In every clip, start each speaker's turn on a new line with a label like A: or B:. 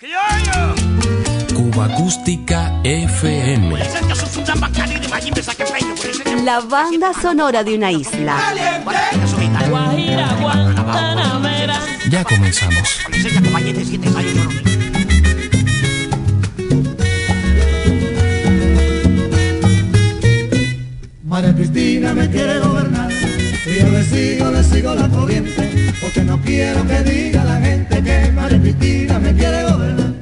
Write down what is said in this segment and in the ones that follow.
A: Cuba Acústica FM.
B: La banda sonora de una isla.
A: Ya comenzamos.
C: María Cristina me quiere gobernar y yo le sigo, le sigo la corriente porque no quiero que diga la gente que María Cristina me quiere gobernar.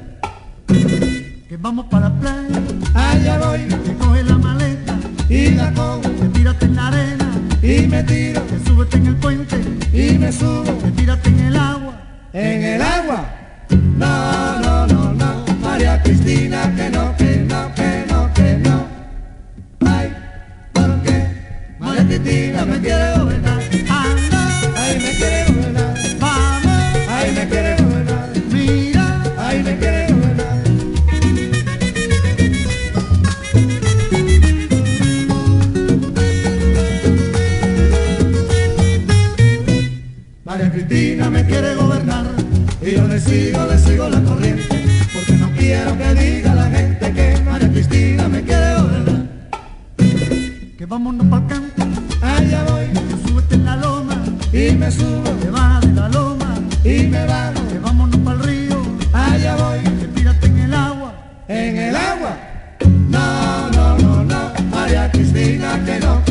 C: Que vamos para la playa, allá voy, que coge la maleta y la cojo, que tírate en la arena y me tiro, que súbete en el puente y me subo, que tírate en el agua, en el agua. No, no, no, no, María Cristina que no, que no, que no, que no. Ay, ¿por qué? María Cristina me quiere gobernar. Ay, me quiere gobernar. Vamos. Ay, me quiere gobernar. Mira. Ay, me quiere gobernar. María Cristina me quiere gobernar y yo le sigo la corriente porque no quiero que diga la gente que María Cristina me quiere gobernar. Que vámonos para campo, me subo, que baja de la loma y me bajo, que vámonos para el río, allá voy, que tírate en el agua, en el agua. No, no, no, no, María Cristina, que no,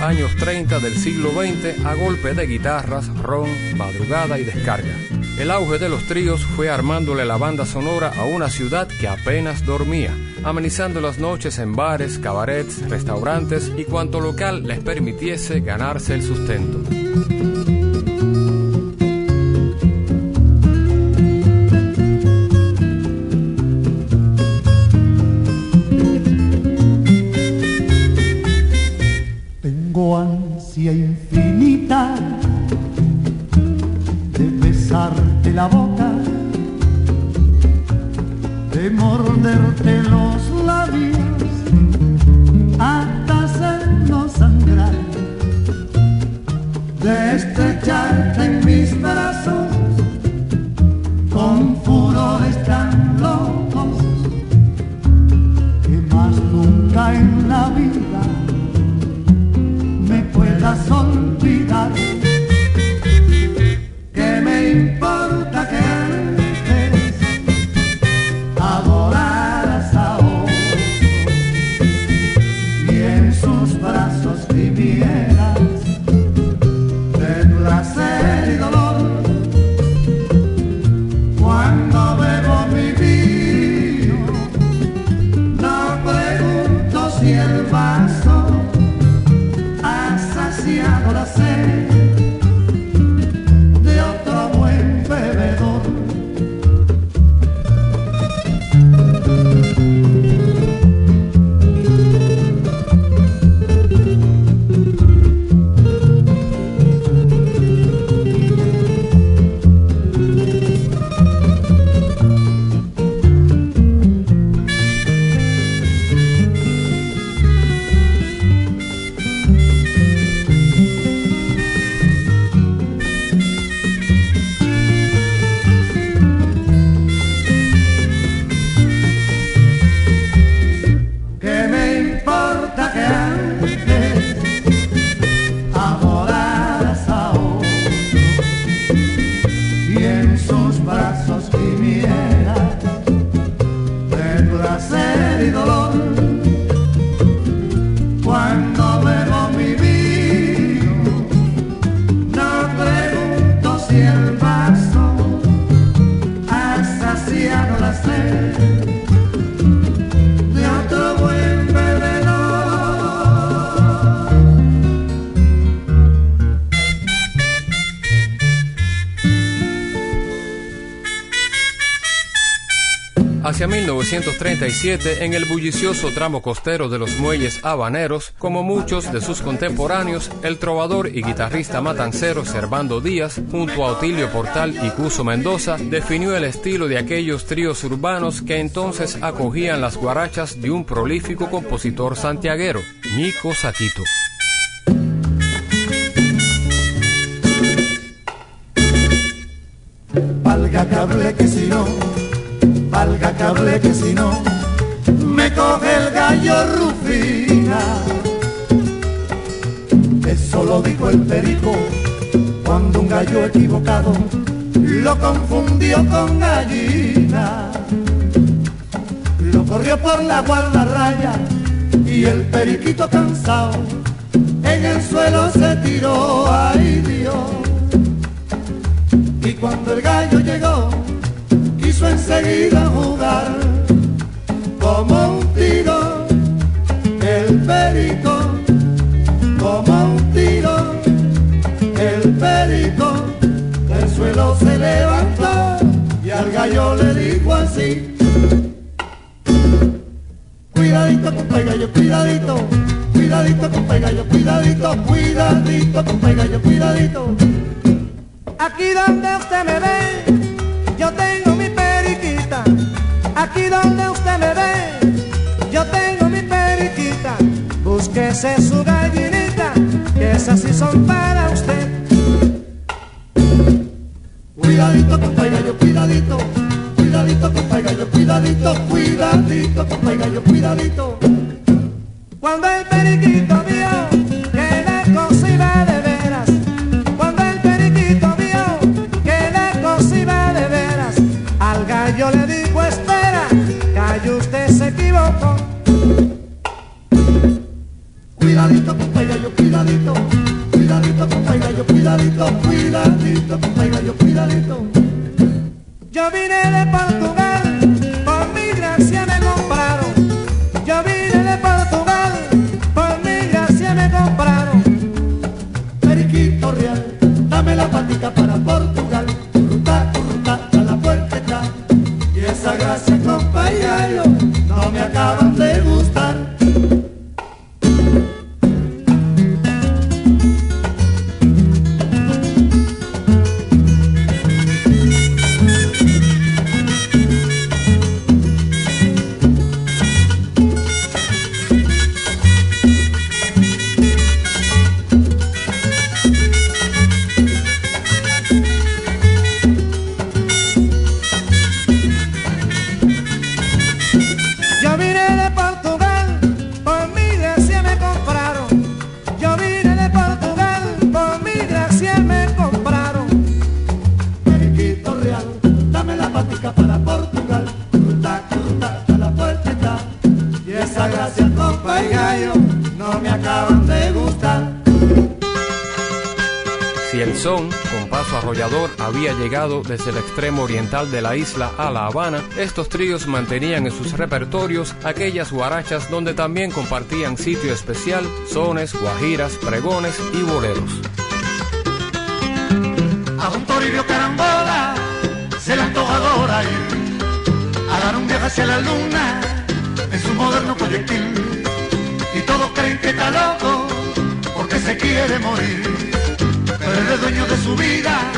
D: años 30 del siglo XX a golpe de guitarras, ron, madrugada y descarga. El auge de los tríos fue armándole la banda sonora a una ciudad que apenas dormía, amenizando las noches en bares, cabarets, restaurantes y cuanto local les permitiese ganarse el sustento. Hacia 1937, en el bullicioso tramo costero de los muelles habaneros, como muchos de sus contemporáneos, el trovador y guitarrista matancero Servando Díaz, junto a Otilio Portal y Cuso Mendoza, definió el estilo de aquellos tríos urbanos que entonces acogían las guarachas de un prolífico compositor santiaguero, Nico Saquito.
C: Cable que si no me coge el gallo rufina. Eso lo dijo el perico cuando un gallo equivocado lo confundió con gallina. Lo corrió por la guardarraya y el periquito cansado en el suelo se tiró, ay Dios. Y cuando el gallo llegó, enseguida jugar como un tiro el perico, como un tiro el perico, del suelo se levantó y al gallo le dijo así. Cuidadito, compa gallo, cuidadito, cuidadito, compa gallo, cuidadito, cuidadito, compa gallo, cuidadito.
E: Aquí donde usted me ve, donde usted me ve, yo tengo mi periquita. Búsquese su gallinita, que esas sí son para usted.
C: Cuidadito, compa yo cuidadito. Cuidadito, compa yo cuidadito. Cuidadito, compa yo cuidadito.
E: Cuando el periquito vio
C: Cuidadito, yo cuidadito. Yo
E: vine de Portugal, de
C: la
D: isla a La Habana, estos tríos mantenían en sus repertorios aquellas guarachas donde también compartían sitio especial, sones, guajiras, pregones y boleros.
C: A un Toribio Carambola se le antoja ir a dar un viaje hacia la luna en su moderno proyectil y todos creen que está loco porque se quiere morir pero es dueño de su vida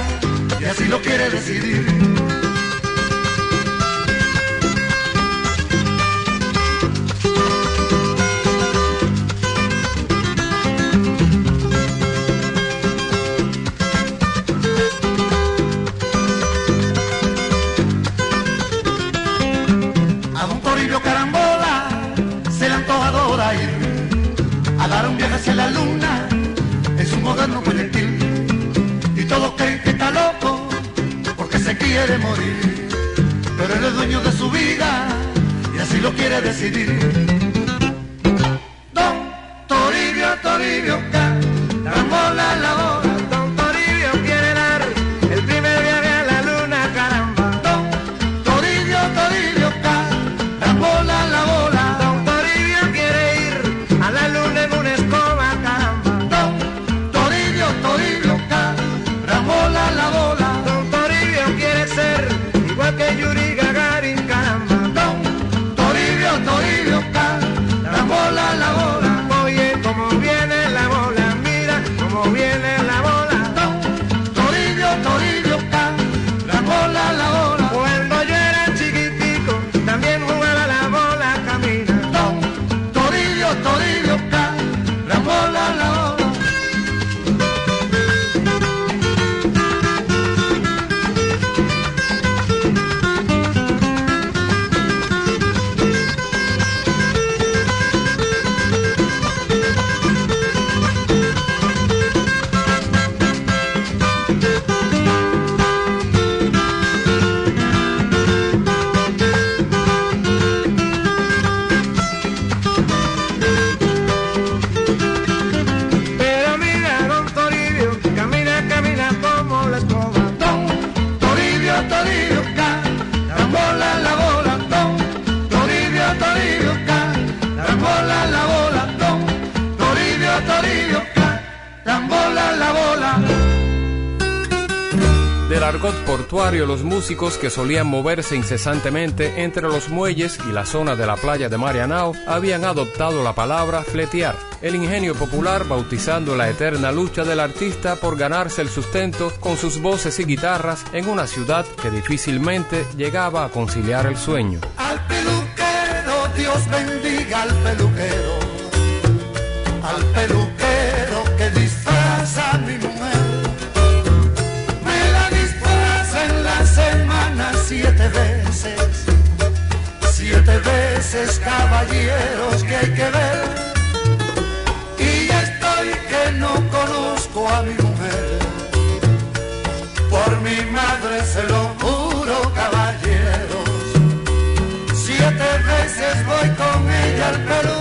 C: y así lo quiere decidir. Quiere morir. pero él es dueño de su vida y así lo quiere decidir.
D: Los músicos que solían moverse incesantemente entre los muelles y la zona de la playa de Marianao habían adoptado la palabra fletear, el ingenio popular bautizando la eterna lucha del artista por ganarse el sustento con sus voces y guitarras en una ciudad que difícilmente llegaba a conciliar el sueño.
C: Al peluquero, Dios bendiga al peluquero. Al peluquero veces caballeros que hay que ver. Y ya estoy que no conozco a mi mujer. Por mi madre se lo juro, caballeros. Siete veces voy con ella al peluquero.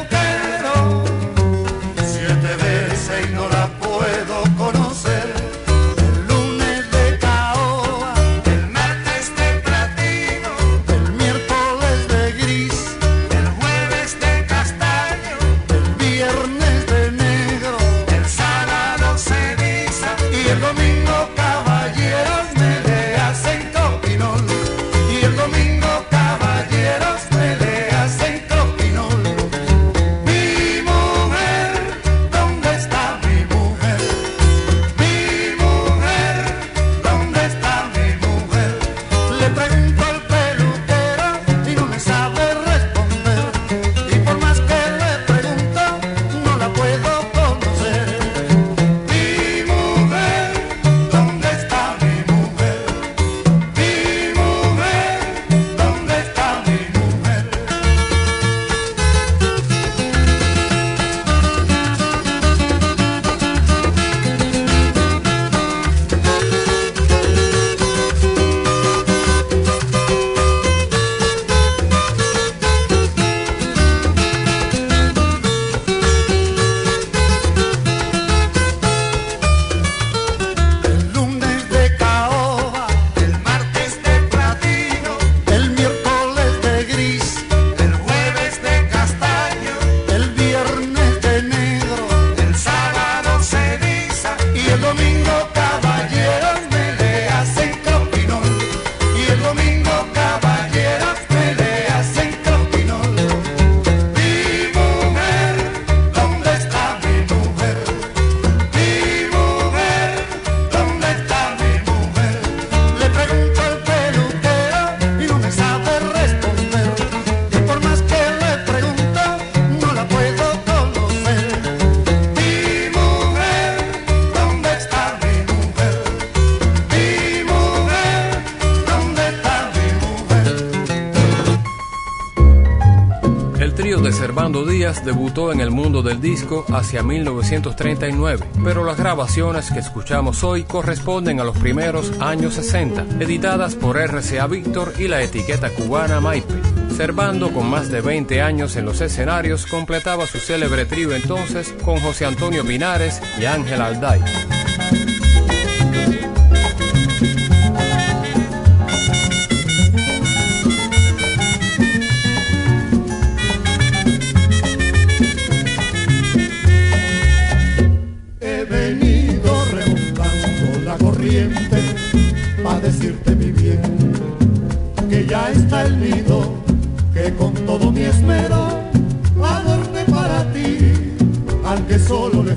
D: Hacia 1939, pero las grabaciones que escuchamos hoy corresponden a los primeros años 60, editadas por RCA Víctor y la etiqueta cubana Maipe. Servando, con más de 20 años en los escenarios, completaba su célebre trío entonces con José Antonio Pinares y Ángel Alday.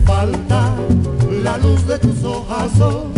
C: Falta la luz de tus ojazos,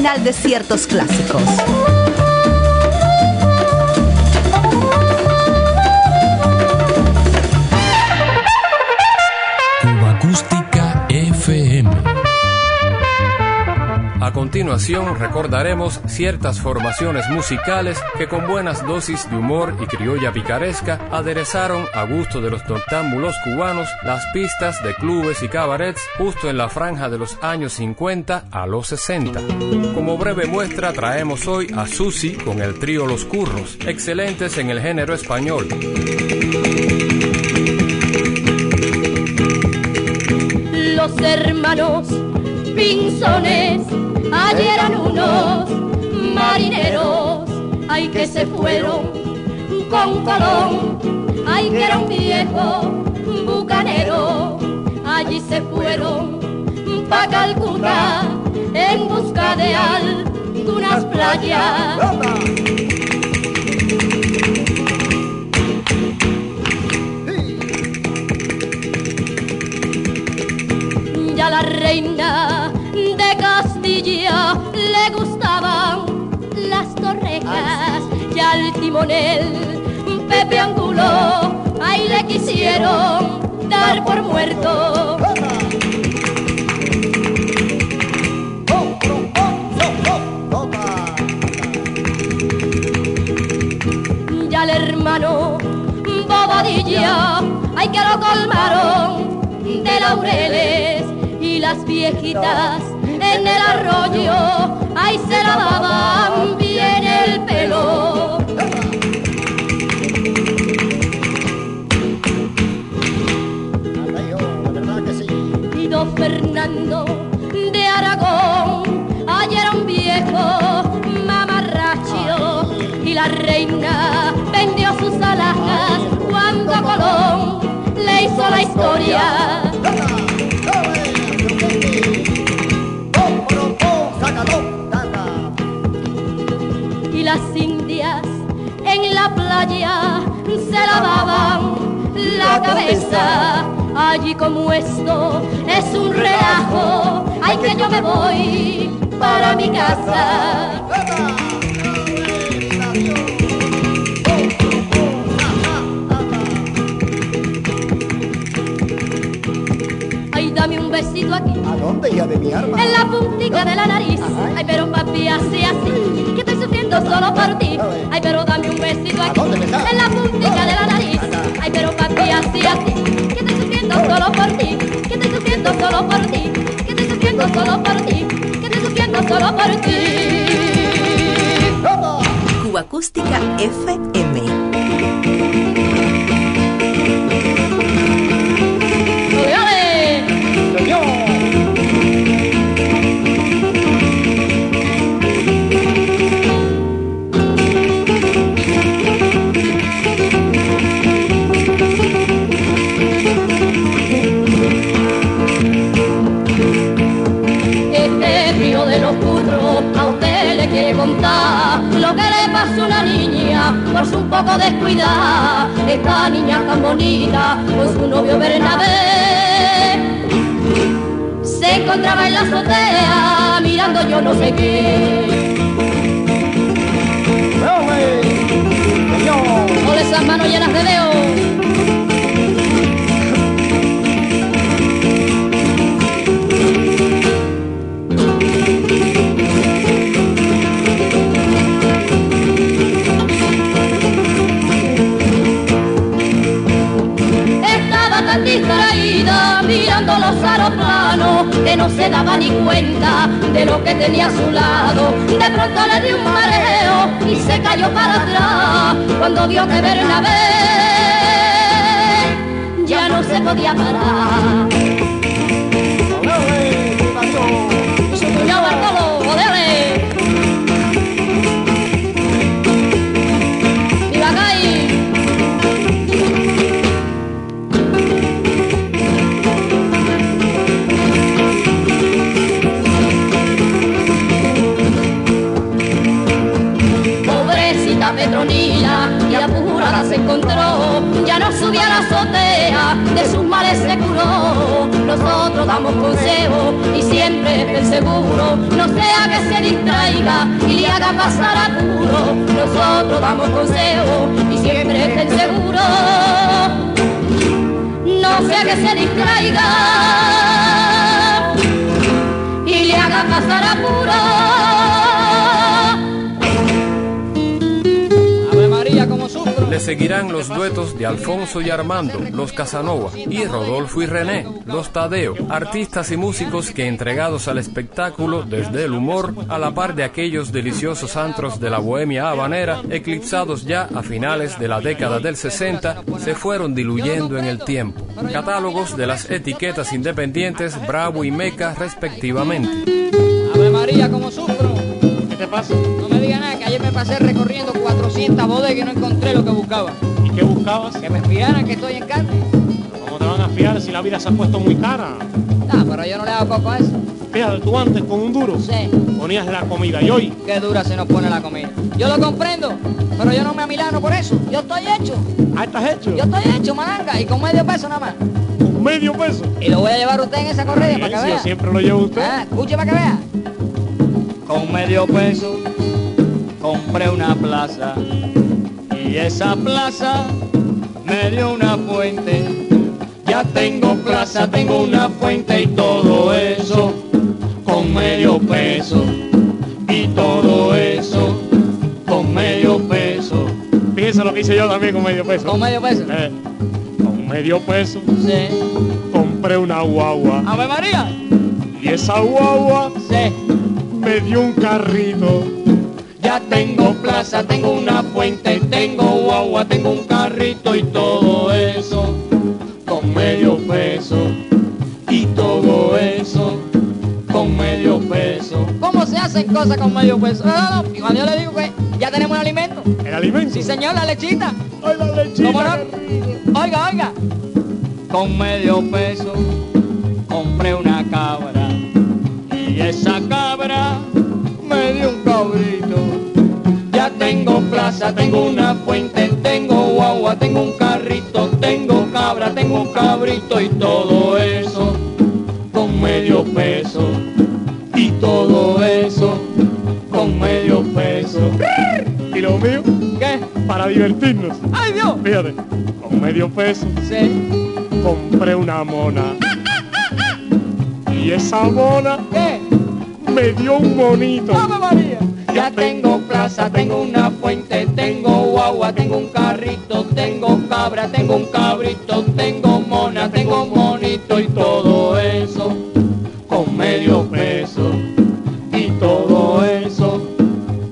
B: original de ciertos clásicos.
D: Recordaremos ciertas formaciones musicales que con buenas dosis de humor y criolla picaresca aderezaron a gusto de los noctámbulos cubanos las pistas de clubes y cabarets justo en la franja de los años 50 a los 60. Como breve muestra traemos hoy a Susi con el trío Los Curros, excelentes en el género español.
F: Los hermanos Pinzones Allí eran unos marineros, ay que se fueron con Colón, ay que era un viejo bucanero, allí se fueron pa' Calcuta en busca de algunas playas. Ya la reina le gustaban las torrejas y al timonel Pepe Angulo ahí le quisieron dar por muerto. Ya el hermano Bobadilla, ay que lo colmaron de laureles y las viejitas en el arroyo, ahí se lavaban bien el pelo. Y dos Fernando de Aragón. Ayer era un viejo mamarracho y la reina vendió sus alhajas cuando a Colón le hizo la historia. Lavaban la cabeza. Allí como esto es un relajo, ay que yo me voy para mi casa. Ay, dame un besito aquí.
G: ¿A dónde, hija de mi arma?
F: En la puntita de la nariz. Ay, pero papi, así, así. Que estoy sufriendo solo por ti. Ay, pero besito aquí. En la puntita de la nariz. Ay, pero papi, así, así. Que estoy sufriendo solo por ti. Que estoy sufriendo solo por ti. Que estoy sufriendo solo por ti. Que estoy sufriendo solo por ti.
B: Cuba Acústica FM.
F: Contar lo que le pasó a una niña por su un poco descuidada. Esta niña tan bonita con su novio Bernabé se encontraba en la azotea mirando yo no sé qué. Con esas manos llenas de dedos. Que no se daba ni cuenta de lo que tenía a su lado. De pronto le dio un mareo y se cayó para atrás cuando vio que Bernabé ya no se podía parar. Nosotros damos consejo y siempre estén seguro, no sea que se distraiga y le haga pasar apuro. Nosotros damos consejo y siempre estén seguros, no sea que se distraiga y le haga pasar apuro.
D: Le seguirán los duetos de Alfonso y Armando, los Casanova, y Rodolfo y René, los Tadeo, artistas y músicos que entregados al espectáculo desde el humor, a la par de aquellos deliciosos antros de la bohemia habanera, eclipsados ya a finales de la década del 60, se fueron diluyendo en el tiempo. Catálogos de las etiquetas independientes Bravo y Meca respectivamente.
H: Ave María, como sufro.
I: ¿Qué te pasa?
H: Pasé recorriendo 400 bodegas y no encontré lo que buscaba.
I: ¿Y qué buscabas?
H: Que me espiaran que estoy en carne.
I: ¿Cómo te van a fiar si la vida se ha puesto muy cara?
H: Ah, pero yo no le hago coco a eso.
I: Fíjate, tú antes con un duro
H: Sí.
I: ponías la comida y hoy,
H: Qué dura se nos pone la comida. Yo lo comprendo, pero yo no me amilano por eso. Yo estoy hecho.
I: ah, estás hecho
H: Yo estoy hecho, malanga, y con medio peso nada más.
I: con medio peso.
H: Y lo voy a llevar a usted en esa corrida para que vea.
I: siempre lo lleva usted.
H: Ah, escuche para que vea. Con medio peso compré una plaza y esa plaza me dio una fuente. Ya tengo plaza, tengo una fuente y todo eso con medio peso. Y todo eso con medio peso.
I: Piensa lo que hice yo también con medio peso.
H: Con medio peso.
I: Eh, con medio peso
H: Sí.
I: compré una guagua
H: Ave María.
I: y esa guagua
H: Sí.
I: me dio un carrito.
H: Tengo plaza, tengo una fuente, tengo agua, tengo un carrito y todo eso con medio peso. Y todo eso con medio peso. ¿Cómo se hacen cosas con medio peso? No, no. Cuando yo le digo que ya tenemos el alimento.
I: ¿El alimento?
H: Sí, señor, la lechita.
I: Ay,
H: Oiga, oiga. Con medio peso compré una cabra y esa tengo plaza, tengo una fuente, tengo guagua, tengo un carrito, tengo cabra, tengo un cabrito y todo eso con medio peso. Y todo eso con medio peso.
I: ¿Y lo mío?
H: ¿Qué?
I: Para divertirnos.
H: ¡Ay, Dios!
I: Fíjate, con medio peso
H: Sí.
I: compré una mona. Y esa mona
H: ¿Qué?
I: me dio un monito.
H: ¡Ave María! Ya tengo plaza, tengo una fuente, tengo guagua, tengo un carrito, tengo cabra, tengo un cabrito, tengo mona, tengo un monito y todo eso con medio peso. Y todo eso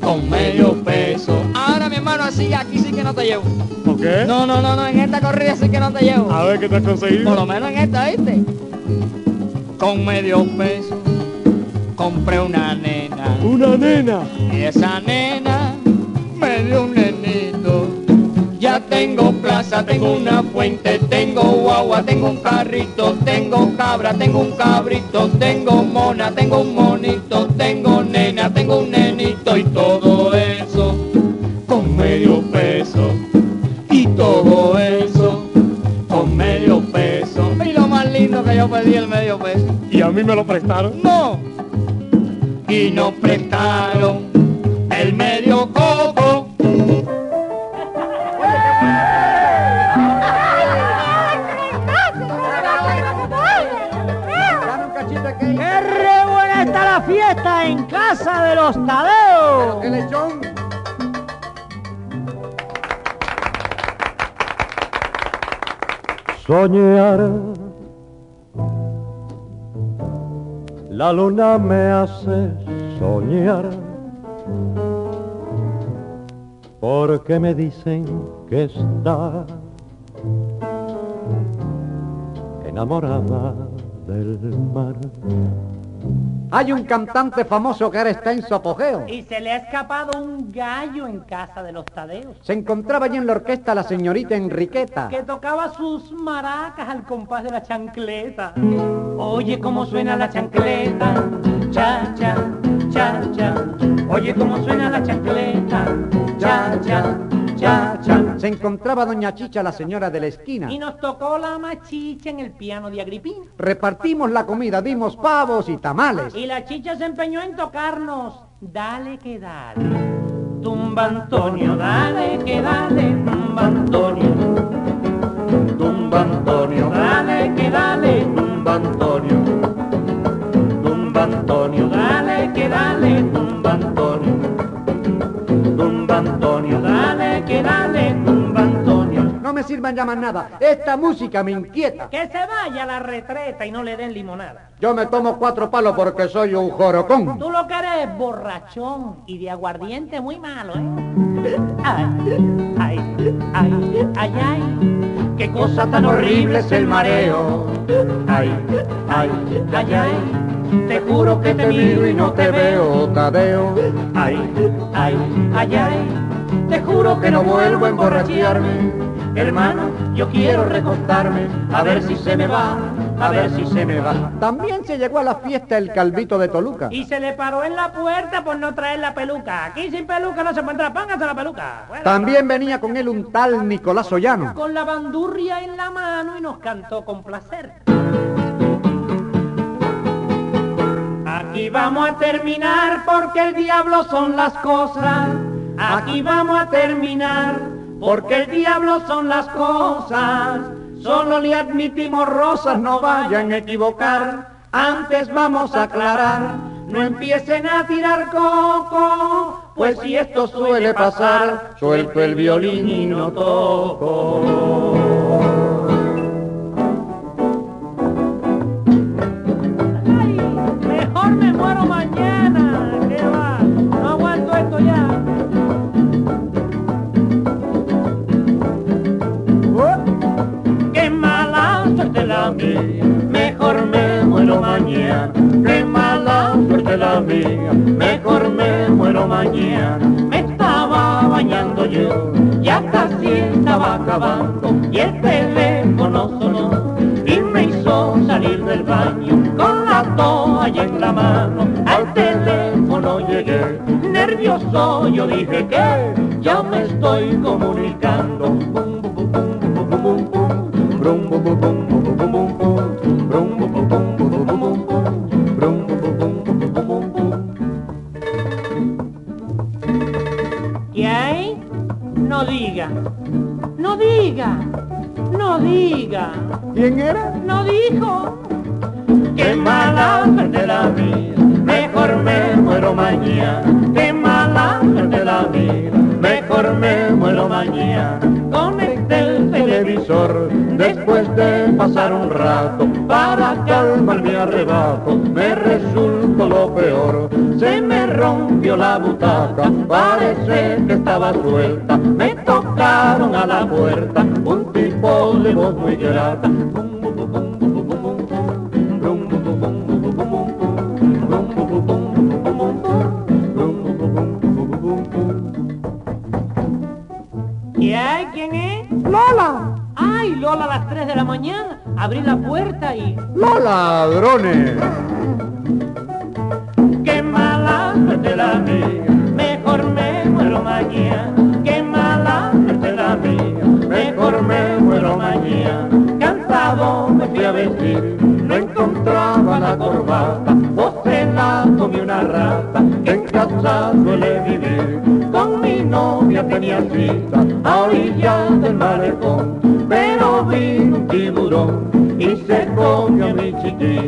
H: con medio peso. Ahora mi hermano así, aquí sí que no te llevo.
I: ¿Por qué?
H: No, no, no, no, en esta corrida sí que no te llevo.
I: A ver qué te has
H: Por
I: conseguido.
H: lo menos en esta, ¿viste? Con medio peso compré una nena.
I: Una nena.
H: Y esa nena me dio un nenito. Ya tengo plaza, tengo una fuente, tengo guagua, tengo un carrito, tengo cabra, tengo un cabrito, tengo mona, tengo un monito, tengo nena, tengo un nenito y todo eso con medio peso. Y todo eso con medio peso. Y lo más lindo que yo pedí el medio peso.
I: Y a mí me lo prestaron.
H: No. Y nos prestaron el medio coco.
J: ¡Qué re buena está la fiesta en casa de los Tadeos!
K: ¡Qué lechón!
G: soñar. La luna me hace soñar. Porque me dicen que está enamorada del mar.
K: Hay un cantante famoso que ahora está en su apogeo.
J: Y se le ha escapado un gallo en casa de los Tadeos.
K: Se encontraba allí en la orquesta la señorita Enriqueta.
J: que tocaba sus maracas al compás de la chancleta. Oye cómo suena la chancleta, cha cha, cha cha. Oye cómo suena la chancleta, cha cha,
K: Se encontraba doña Chicha, la señora de la esquina.
J: Y nos tocó la machicha en el piano de Agripina.
K: Repartimos la comida, dimos pavos y tamales.
J: Y la chicha se empeñó en tocarnos. Dale que dale. Tumba Antonio, dale que dale, tumba Antonio. Tumba Antonio, dale que dale, tumba Antonio. Tumba Antonio, dale que dale, tumba Antonio. Tumba Antonio, dale que dale, tumba Antonio.
K: No me sirvan ya más nada. Esta música me inquieta.
J: Que se vaya a la retreta y no le den limonada.
K: Yo me tomo cuatro palos porque soy un jorocón.
J: Tú lo que eres borrachón y de aguardiente muy malo, ¿eh? Ay, ay, ay, ay, ay, qué cosa tan horrible es el mareo. Ay, ay, ay, ay, te juro que te miro y no te veo.
K: Tadeo.
J: Ay, ay, ay, ay, te juro que no vuelvo a emborracharme. Hermano, yo quiero recostarme, a ver si se me va, a ver si se me va.
K: También se llegó a la fiesta el calvito de Toluca.
J: Y se le paró en la puerta por no traer la peluca. Aquí sin peluca no se entrar, póngase la peluca.
K: También venía con él un tal Nicolás Ollano.
J: Con la bandurria en la mano y nos cantó con placer. Aquí vamos a terminar porque el diablo son las cosas. Aquí vamos a terminar porque el diablo son las cosas. Solo le admitimos rosas, no vayan a equivocar. Antes vamos a aclarar, no empiecen a tirar coco, pues si esto suele pasar, suelto el violín y no toco. Mejor me muero mañana. Me estaba bañando yo, ya casi estaba acabando y el teléfono sonó y me hizo salir del baño con la toalla en la mano. Al teléfono llegué, nervioso yo dije que ya me estoy comunicando.
I: ¿Quién era?
L: No dijo.
J: Qué mala suerte la vida, mejor me muero mañana. Qué mala suerte la vida, mejor me muero mañana. Conecté el televisor después de pasar un rato para calmar mi arrebato. Me resultó lo peor, se me rompió la butaca, parece que estaba suelta. Me tocaron a la puerta un tipo de voz muy grata.
L: ¿Qué hay? ¿Quién es?
I: ¡Lola!
L: Ay, Lola a las 3 de la mañana. Abrí la puerta y...
I: ¡Los ladrones!
J: No encontraba la corbata. O se la comí una rata que en casa suele vivir. Con mi novia tenía cita a orillas del malecón, pero vino un tiburón y se comió mi chiquita.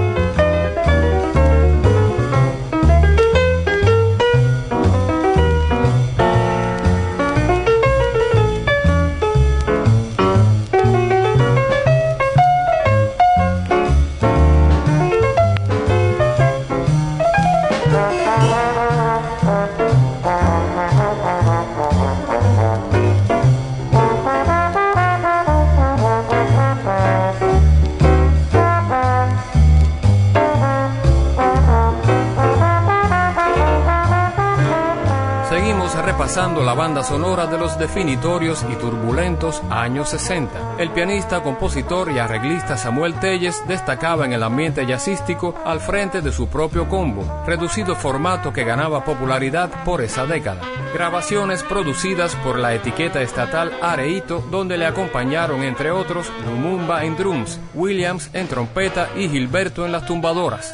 D: Sonora de los definitorios y turbulentos años 60. El pianista, compositor y arreglista Samuel Telles destacaba en el ambiente jazzístico al frente de su propio combo, reducido formato que ganaba popularidad por esa década. Grabaciones producidas por la etiqueta estatal Areito, donde le acompañaron entre otros Lumumba en drums, Williams en trompeta y Gilberto en las tumbadoras.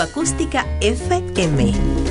M: Acústica FM.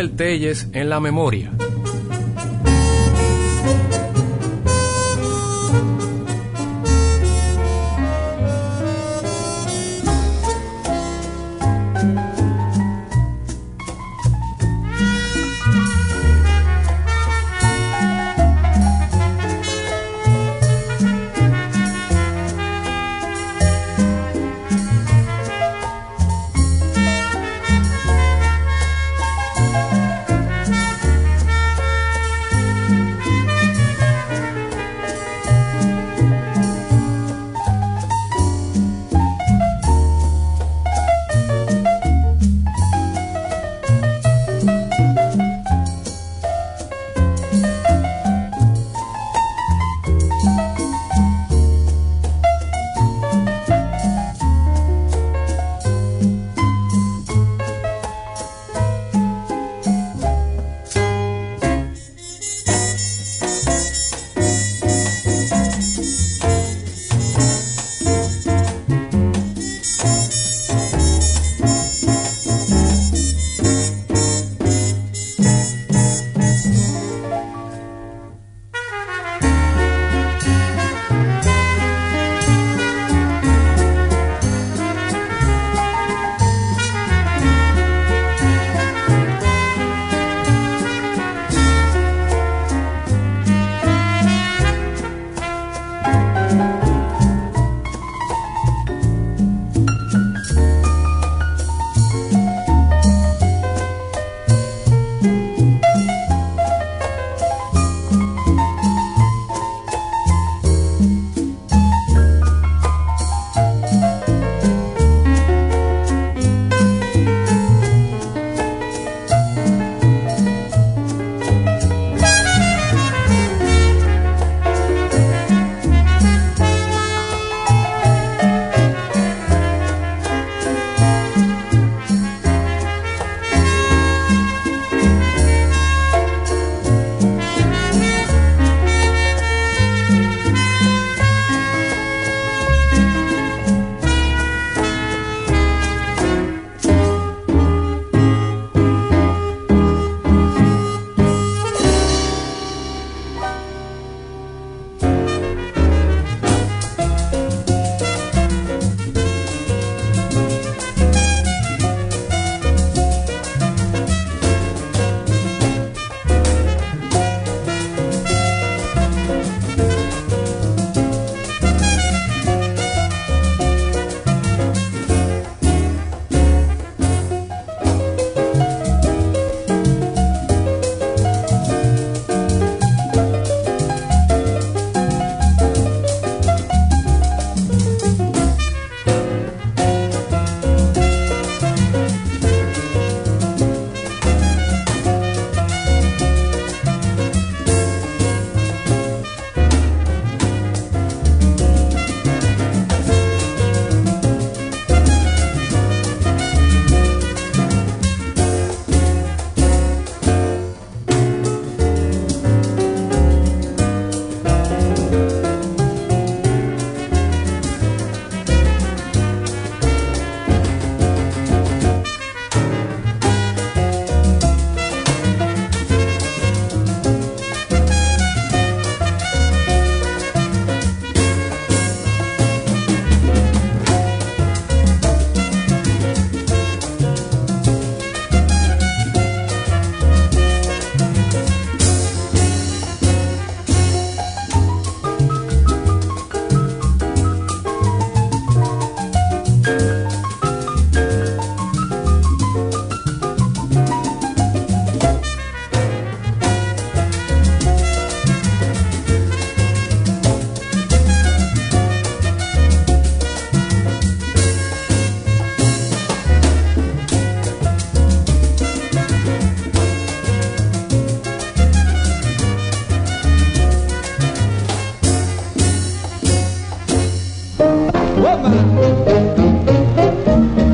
D: Samuel Telles en la memoria.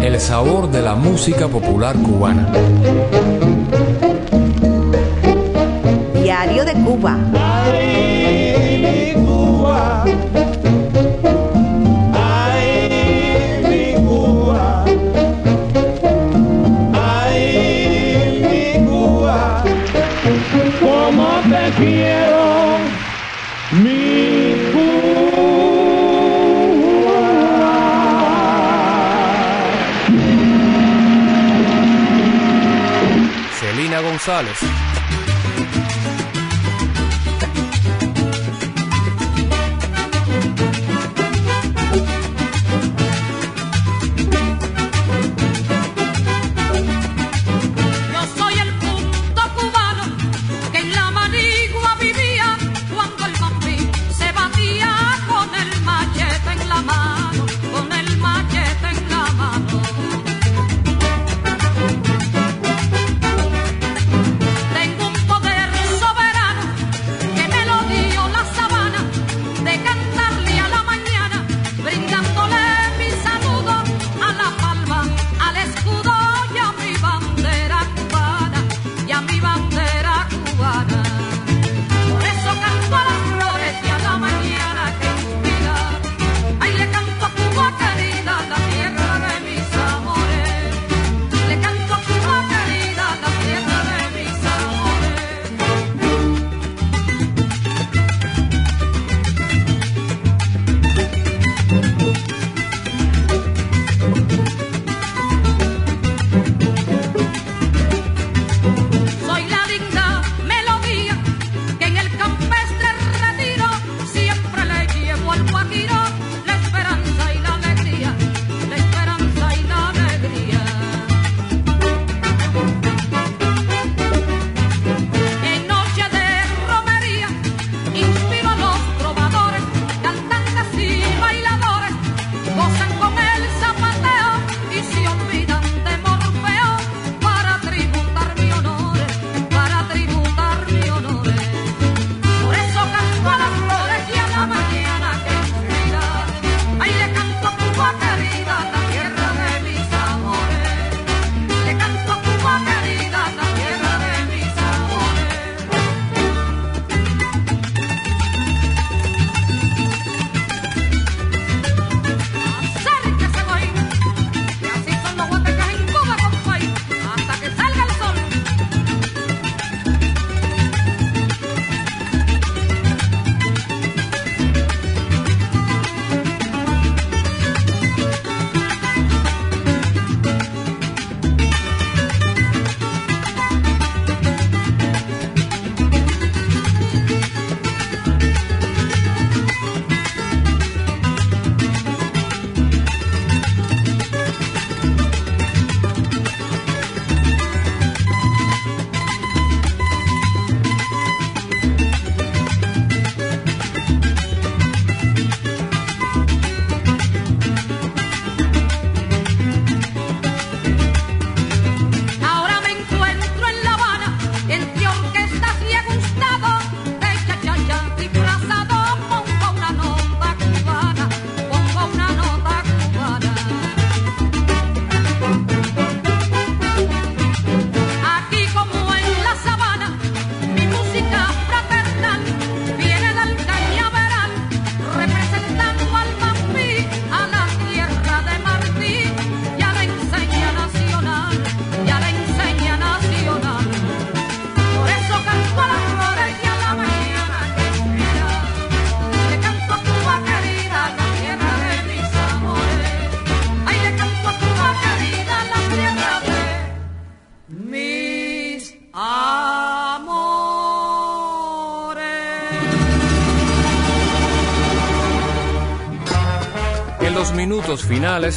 D: El sabor de la música popular cubana.
N: Diario de Cuba.
F: González.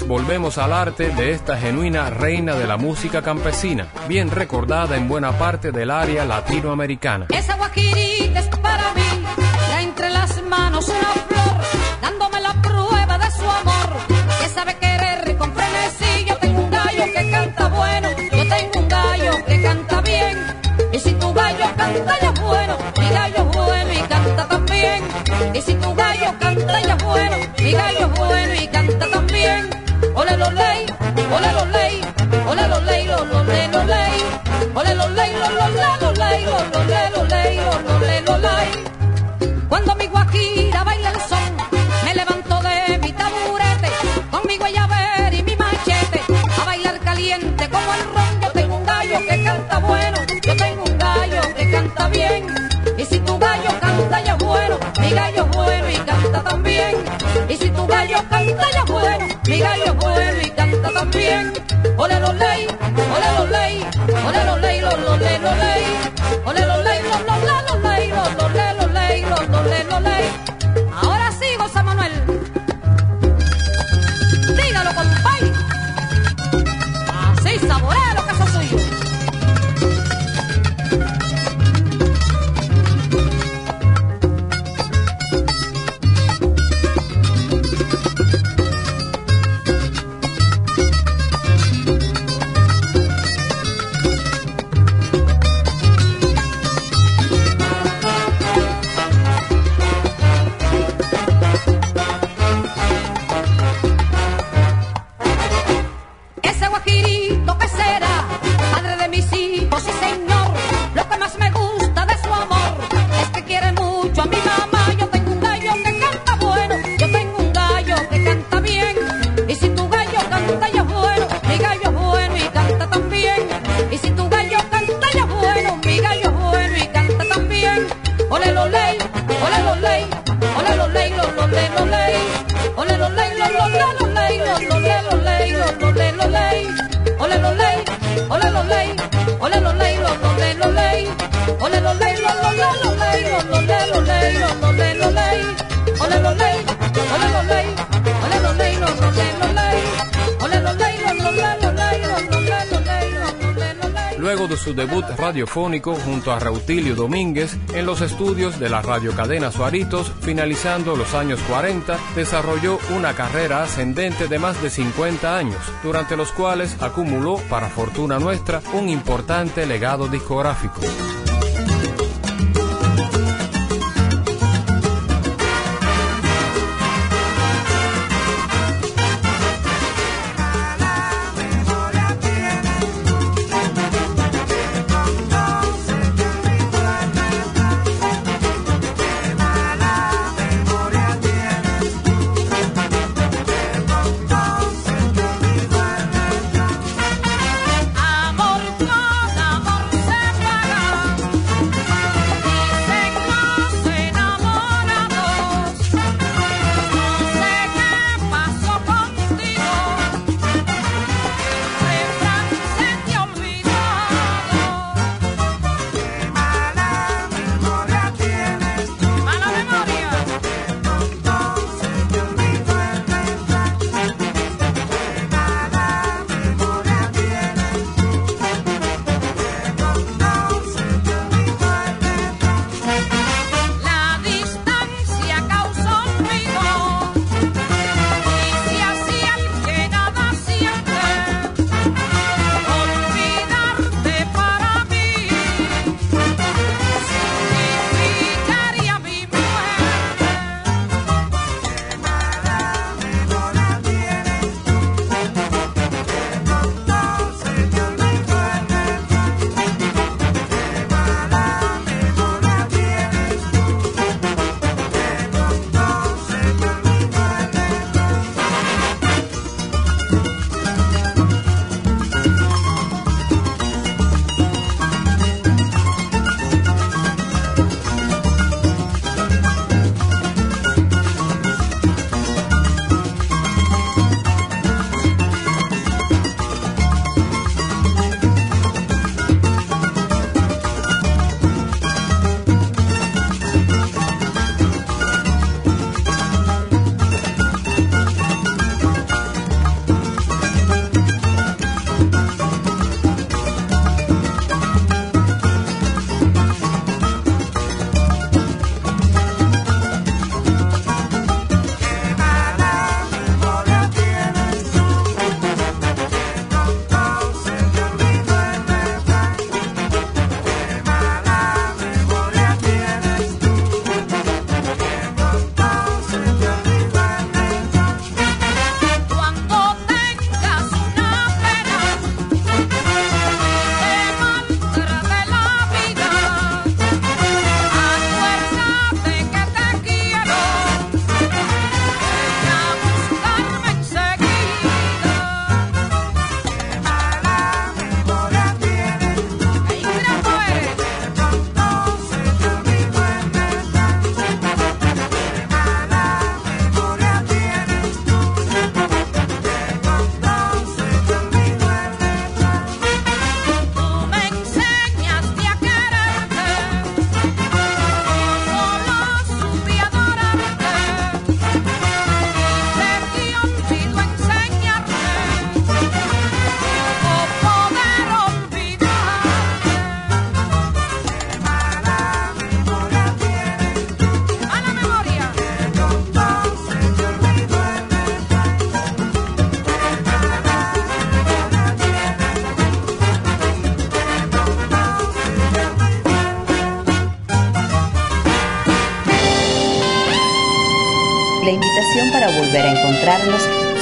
F: volvemos al arte de esta genuina reina de la música campesina, bien recordada en buena parte del área latinoamericana.
O: Esa es para mí, entre las manos lolei, ole lolei, ole
F: lolei, lolole lolei, ole lolei, lolola lolei, lolole lolei, lolole lolei. Cuando mi guajira baila el son, me levanto de mi taburete con mi guayaber y mi machete a bailar caliente como el ron. Yo tengo un gallo que canta bueno, yo tengo un gallo que canta bien. Y si tu gallo canta ya bueno, mi gallo es bueno y canta también. Y si tu gallo canta ya bueno, mi gallo también. Ole lo ley, ole lo ley, ole lo ley, lo lo ley, lo ley. Ole lo ley, lo
D: junto a Reutilio Domínguez en los estudios de la radiocadena Suaritos, finalizando los años 40, desarrolló una carrera ascendente de más de 50 años, durante los cuales acumuló, para fortuna nuestra, un importante legado discográfico.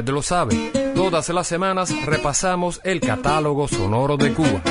D: usted lo sabe. Todas las semanas repasamos el catálogo sonoro de Cuba.